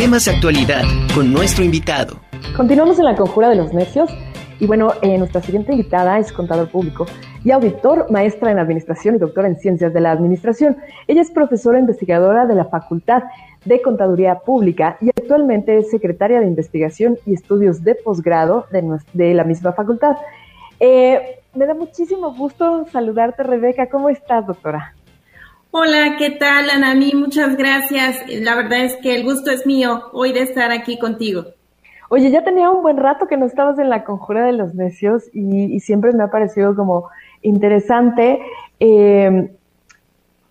Temas de actualidad con nuestro invitado. Continuamos en la conjura de los necios. Y bueno, eh, nuestra siguiente invitada es contador público y auditor, maestra en administración y doctora en ciencias de la administración. Ella es profesora investigadora de la Facultad de Contaduría Pública y actualmente es secretaria de investigación y estudios de posgrado de, la misma facultad. Eh, me da muchísimo gusto saludarte, Rebeca. ¿Cómo estás, doctora? Hola, ¿qué tal, Anami? Muchas gracias. La verdad es que el gusto es mío hoy de estar aquí contigo. Oye, ya tenía un buen rato que no estabas en la conjura de los necios y, siempre me ha parecido como interesante eh,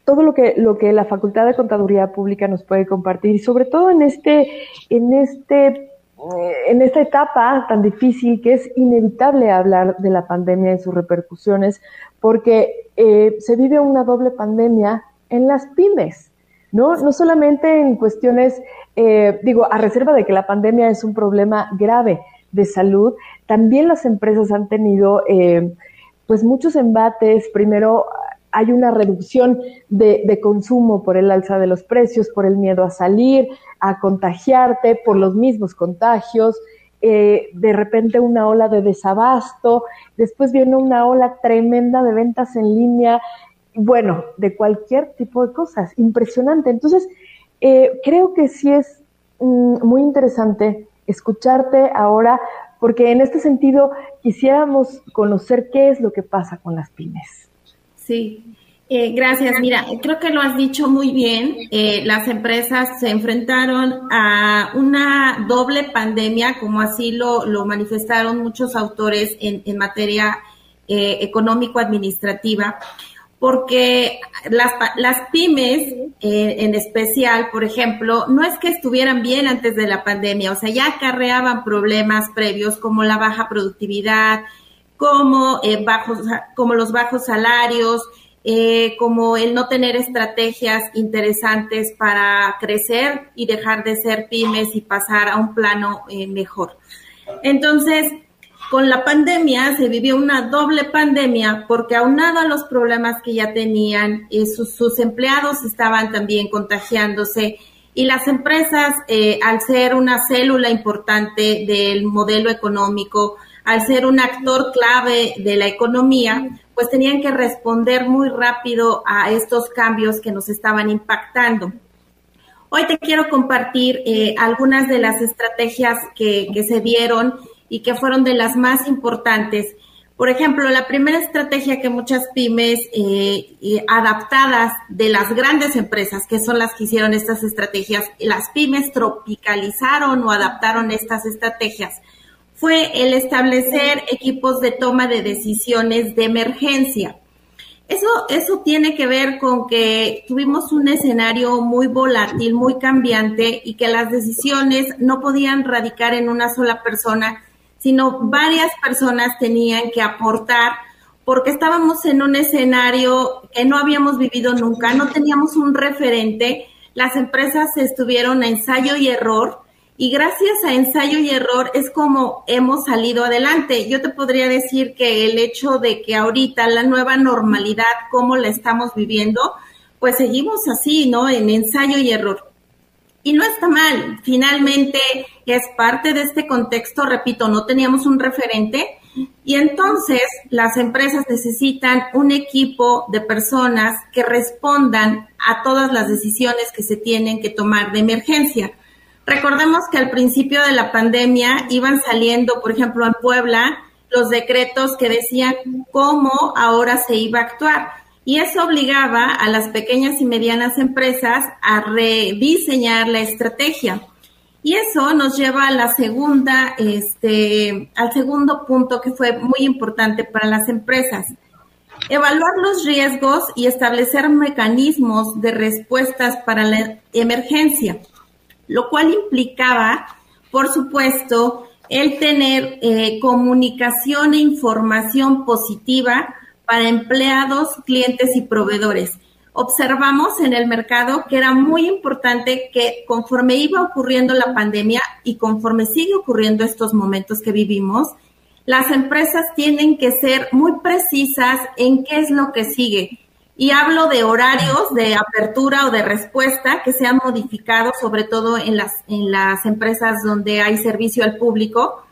todo lo que, lo que la Facultad de Contaduría Pública nos puede compartir, sobre todo en este, en este eh, en esta etapa tan difícil que es inevitable hablar de la pandemia y sus repercusiones, porque eh, se vive una doble pandemia en las pymes, ¿no? No solamente en cuestiones, eh, digo, a reserva de que la pandemia es un problema grave de salud, también las empresas han tenido, eh, pues, muchos embates. Primero, hay una reducción de, consumo por el alza de los precios, por el miedo a salir, a contagiarte, por los mismos contagios. Eh, de repente una ola de desabasto, después viene una ola tremenda de ventas en línea, bueno, de cualquier tipo de cosas, impresionante. Entonces, eh, creo que sí es mm, muy interesante escucharte ahora, porque en este sentido quisiéramos conocer qué es lo que pasa con las pymes. Sí, eh, gracias. Mira, creo que lo has dicho muy bien. Eh, las empresas se enfrentaron a una doble pandemia, como así lo, lo manifestaron muchos autores en, en materia eh, económico-administrativa porque las, las pymes eh, en especial, por ejemplo, no es que estuvieran bien antes de la pandemia, o sea, ya acarreaban problemas previos como la baja productividad, como, eh, bajos, como los bajos salarios, eh, como el no tener estrategias interesantes para crecer y dejar de ser pymes y pasar a un plano mejor. Entonces, con la pandemia se vivió una doble pandemia porque aunado a los problemas que ya tenían, eh, sus, empleados estaban también contagiándose y las empresas, eh, al ser una célula importante del modelo económico, al ser un actor clave de la economía, pues tenían que responder muy rápido a estos cambios que nos estaban impactando. Hoy te quiero compartir eh, algunas de las estrategias que, que se dieron y que fueron de las más importantes. Por ejemplo, la primera estrategia que muchas pymes eh, adaptadas de las grandes empresas, que son las que hicieron estas estrategias, las pymes tropicalizaron o adaptaron estas estrategias, fue el establecer equipos de toma de decisiones de emergencia. Eso, eso tiene que ver con que tuvimos un escenario muy volátil, muy cambiante y que las decisiones no podían radicar en una sola persona, sino varias personas tenían que aportar porque estábamos en un escenario que no habíamos vivido nunca, no teníamos un referente, las empresas estuvieron a ensayo y error y gracias a ensayo y error es como hemos salido adelante. Yo te podría decir que el hecho de que ahorita la nueva normalidad, como la estamos viviendo, pues seguimos así, ¿no? En ensayo y error. Y no está mal, finalmente es parte de este contexto, repito, no teníamos un referente y entonces las empresas necesitan un equipo de personas que respondan a todas las decisiones que se tienen que tomar de emergencia. Recordemos que al principio de la pandemia iban saliendo, por ejemplo, en Puebla, los decretos que decían cómo ahora se iba a actuar y eso obligaba a las pequeñas y medianas empresas a rediseñar la estrategia. Y eso nos lleva a la segunda, este, al segundo punto que fue muy importante para las empresas. Evaluar los riesgos y establecer mecanismos de respuestas para la emergencia, lo cual implicaba, por supuesto, el tener eh, comunicación e información positiva para empleados, clientes y proveedores. Observamos en el mercado que era muy importante que conforme iba ocurriendo la pandemia y conforme sigue ocurriendo estos momentos que vivimos, las empresas tienen que ser muy precisas en qué es lo que sigue. Y hablo de horarios de apertura o de respuesta que se han modificado, sobre todo en las, en las empresas donde hay servicio al público.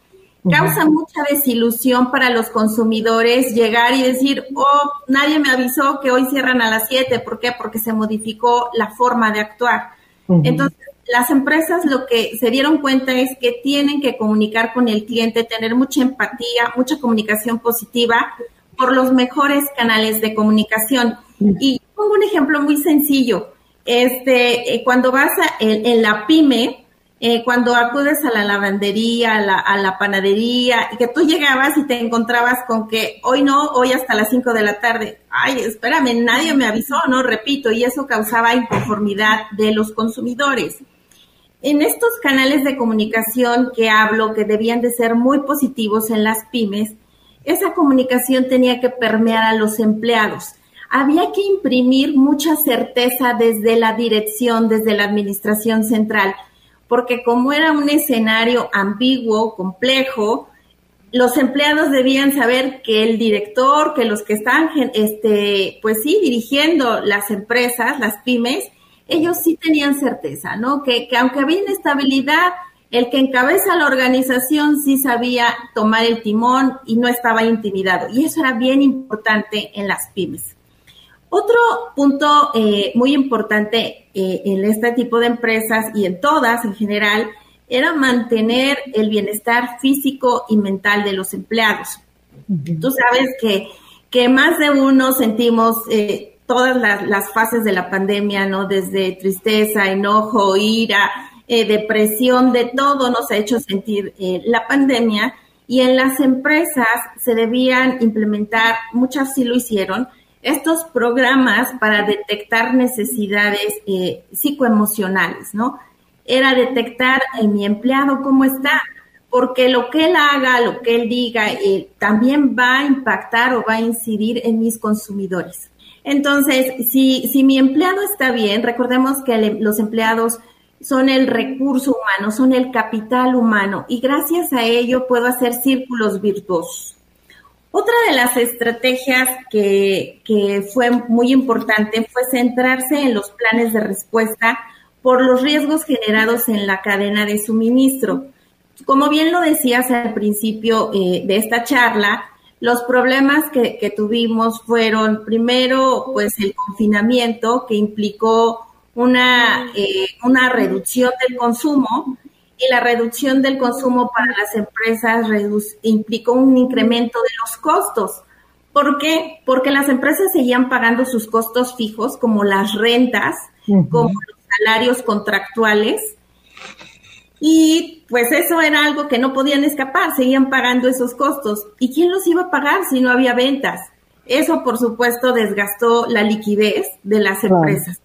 Causa mucha desilusión para los consumidores llegar y decir, oh, nadie me avisó que hoy cierran a las 7. ¿Por qué? Porque se modificó la forma de actuar. Entonces, las empresas lo que se dieron cuenta es que tienen que comunicar con el cliente, tener mucha empatía, mucha comunicación positiva por los mejores canales de comunicación. Y pongo un ejemplo muy sencillo. Este, eh, cuando vas a, en, la pyme, eh, cuando acudes a la lavandería, a la, a la, panadería, y que tú llegabas y te encontrabas con que hoy no, hoy hasta las 5 de la tarde. Ay, espérame, nadie me avisó, ¿no? Repito, y eso causaba inconformidad de los consumidores. En estos canales de comunicación que hablo, que debían de ser muy positivos en las pymes, esa comunicación tenía que permear a los empleados. Había que imprimir mucha certeza desde la dirección, desde la administración central, porque como era un escenario ambiguo, complejo, los empleados debían saber que el director, que los que están, este, pues sí, dirigiendo las empresas, las pymes, ellos sí tenían certeza, ¿no? Que, que aunque había inestabilidad, el que encabeza la organización sí sabía tomar el timón y no estaba intimidado. Y eso era bien importante en las pymes. Otro punto eh, muy importante eh, en este tipo de empresas y en todas en general era mantener el bienestar físico y mental de los empleados. Tú sabes que, que más de uno sentimos eh, todas las, fases de la pandemia, ¿no? Desde tristeza, enojo, ira, eh, depresión, de todo nos ha hecho sentir la pandemia. Y en las empresas se debían implementar, muchas sí lo hicieron, estos programas para detectar necesidades eh, psicoemocionales, ¿no? Era detectar en mi empleado cómo está, porque lo que él haga, lo que él diga, también va a impactar o va a incidir en mis consumidores. Entonces, si, si mi empleado está bien, recordemos que los empleados son el recurso humano, son el capital humano y gracias a ello puedo hacer círculos virtuosos. Otra de las estrategias que, que, fue muy importante fue centrarse en los planes de respuesta por los riesgos generados en la cadena de suministro. Como bien lo decías al principio eh, de esta charla, los problemas que, tuvimos fueron, primero, pues el confinamiento que implicó una, eh, una reducción del consumo y la reducción del consumo para las empresas implicó un incremento de los costos. ¿Por qué? Porque las empresas seguían pagando sus costos fijos, como las rentas, como los salarios contractuales, y pues eso era algo que no podían escapar, seguían pagando esos costos. ¿Y quién los iba a pagar si no había ventas? Eso, por supuesto, desgastó la liquidez de las empresas.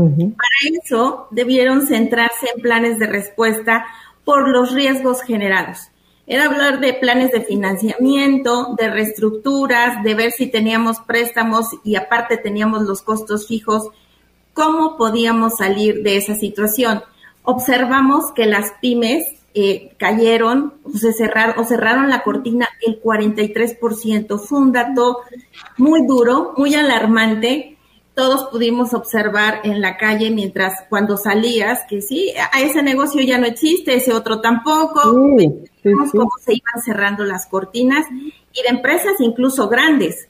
Para eso debieron centrarse en planes de respuesta por los riesgos generados. Era hablar de planes de financiamiento, de reestructuras, de ver si teníamos préstamos y aparte teníamos los costos fijos, cómo podíamos salir de esa situación observamos que las pymes eh, cayeron o, se cerraron, o cerraron la cortina el 43%. Fue un dato muy duro, muy alarmante. Todos pudimos observar en la calle mientras cuando salías que sí, a ese negocio ya no existe, ese otro tampoco. Vimos cómo se iban cerrando las cortinas y de empresas incluso grandes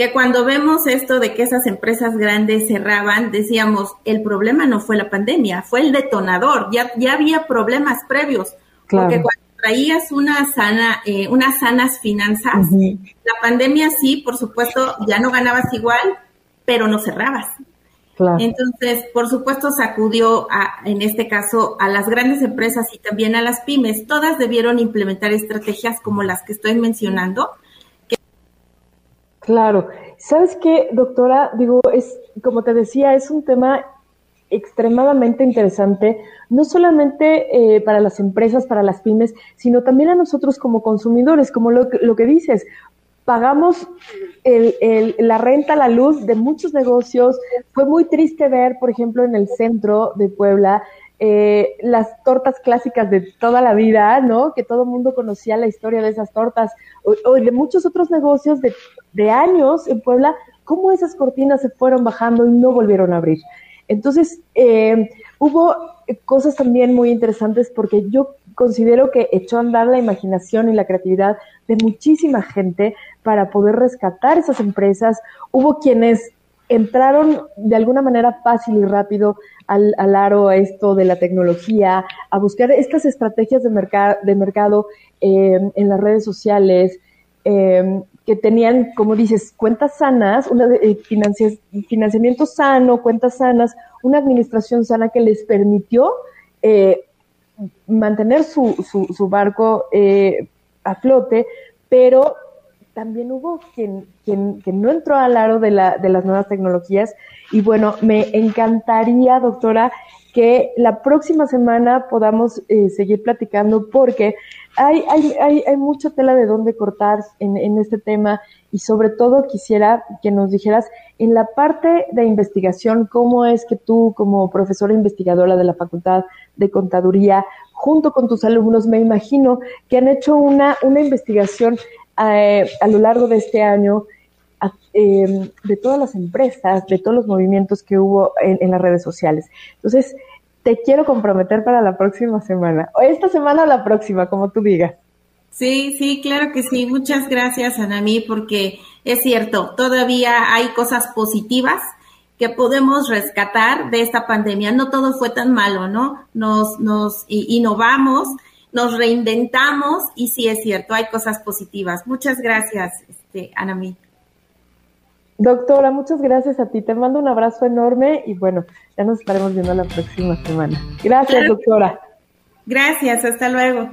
que cuando vemos esto de que esas empresas grandes cerraban, decíamos, el problema no fue la pandemia, fue el detonador, ya, ya había problemas previos, porque cuando traías una sana, eh, unas sanas finanzas, la pandemia sí, por supuesto, ya no ganabas igual, pero no cerrabas. Entonces, por supuesto, sacudió a, en este caso a las grandes empresas y también a las pymes. Todas debieron implementar estrategias como las que estoy mencionando, Claro. ¿Sabes qué, doctora? Digo, es, como te decía, es un tema extremadamente interesante, no solamente eh, para las empresas, para las pymes, sino también a nosotros como consumidores, como lo, lo que dices, pagamos el, el, la renta, la luz de muchos negocios. Fue muy triste ver, por ejemplo, en el centro de Puebla, eh, las tortas clásicas de toda la vida, ¿no? Que todo el mundo conocía la historia de esas tortas, o, de muchos otros negocios de, de, años en Puebla cómo esas cortinas se fueron bajando y no volvieron a abrir. Entonces, eh, hubo cosas también muy interesantes porque yo considero que echó a andar la imaginación y la creatividad de muchísima gente para poder rescatar esas empresas. Hubo quienes entraron de alguna manera fácil y rápido al, aro a esto de la tecnología, a buscar estas estrategias de, de mercado eh, en las redes sociales, eh, que tenían, como dices, cuentas sanas, una eh, financiamiento sano, cuentas sanas, una administración sana que les permitió eh, mantener su, su, barco eh, a flote, pero también hubo quien, quien, no entró al aro de, la, de las nuevas tecnologías. Y bueno, me encantaría, doctora, que la próxima semana podamos eh, seguir platicando porque hay, hay, hay, hay, mucha tela de dónde cortar en, en este tema y sobre todo quisiera que nos dijeras en la parte de investigación, cómo es que tú como profesora investigadora de la Facultad de Contaduría, junto con tus alumnos, me imagino que han hecho una, una investigación eh, a lo largo de este año eh, de todas las empresas, de todos los movimientos que hubo en, las redes sociales. Entonces, te quiero comprometer para la próxima semana, o esta semana o la próxima, como tú digas. Sí, sí, claro que sí. Muchas gracias, Anami, porque es cierto, todavía hay cosas positivas que podemos rescatar de esta pandemia. No todo fue tan malo, ¿no? Nos, nos innovamos, nos reinventamos y sí es cierto, hay cosas positivas. Muchas gracias, este, Anami. Doctora, muchas gracias a ti. Te mando un abrazo enorme y bueno, ya nos estaremos viendo la próxima semana. Gracias, doctora. Gracias, hasta luego.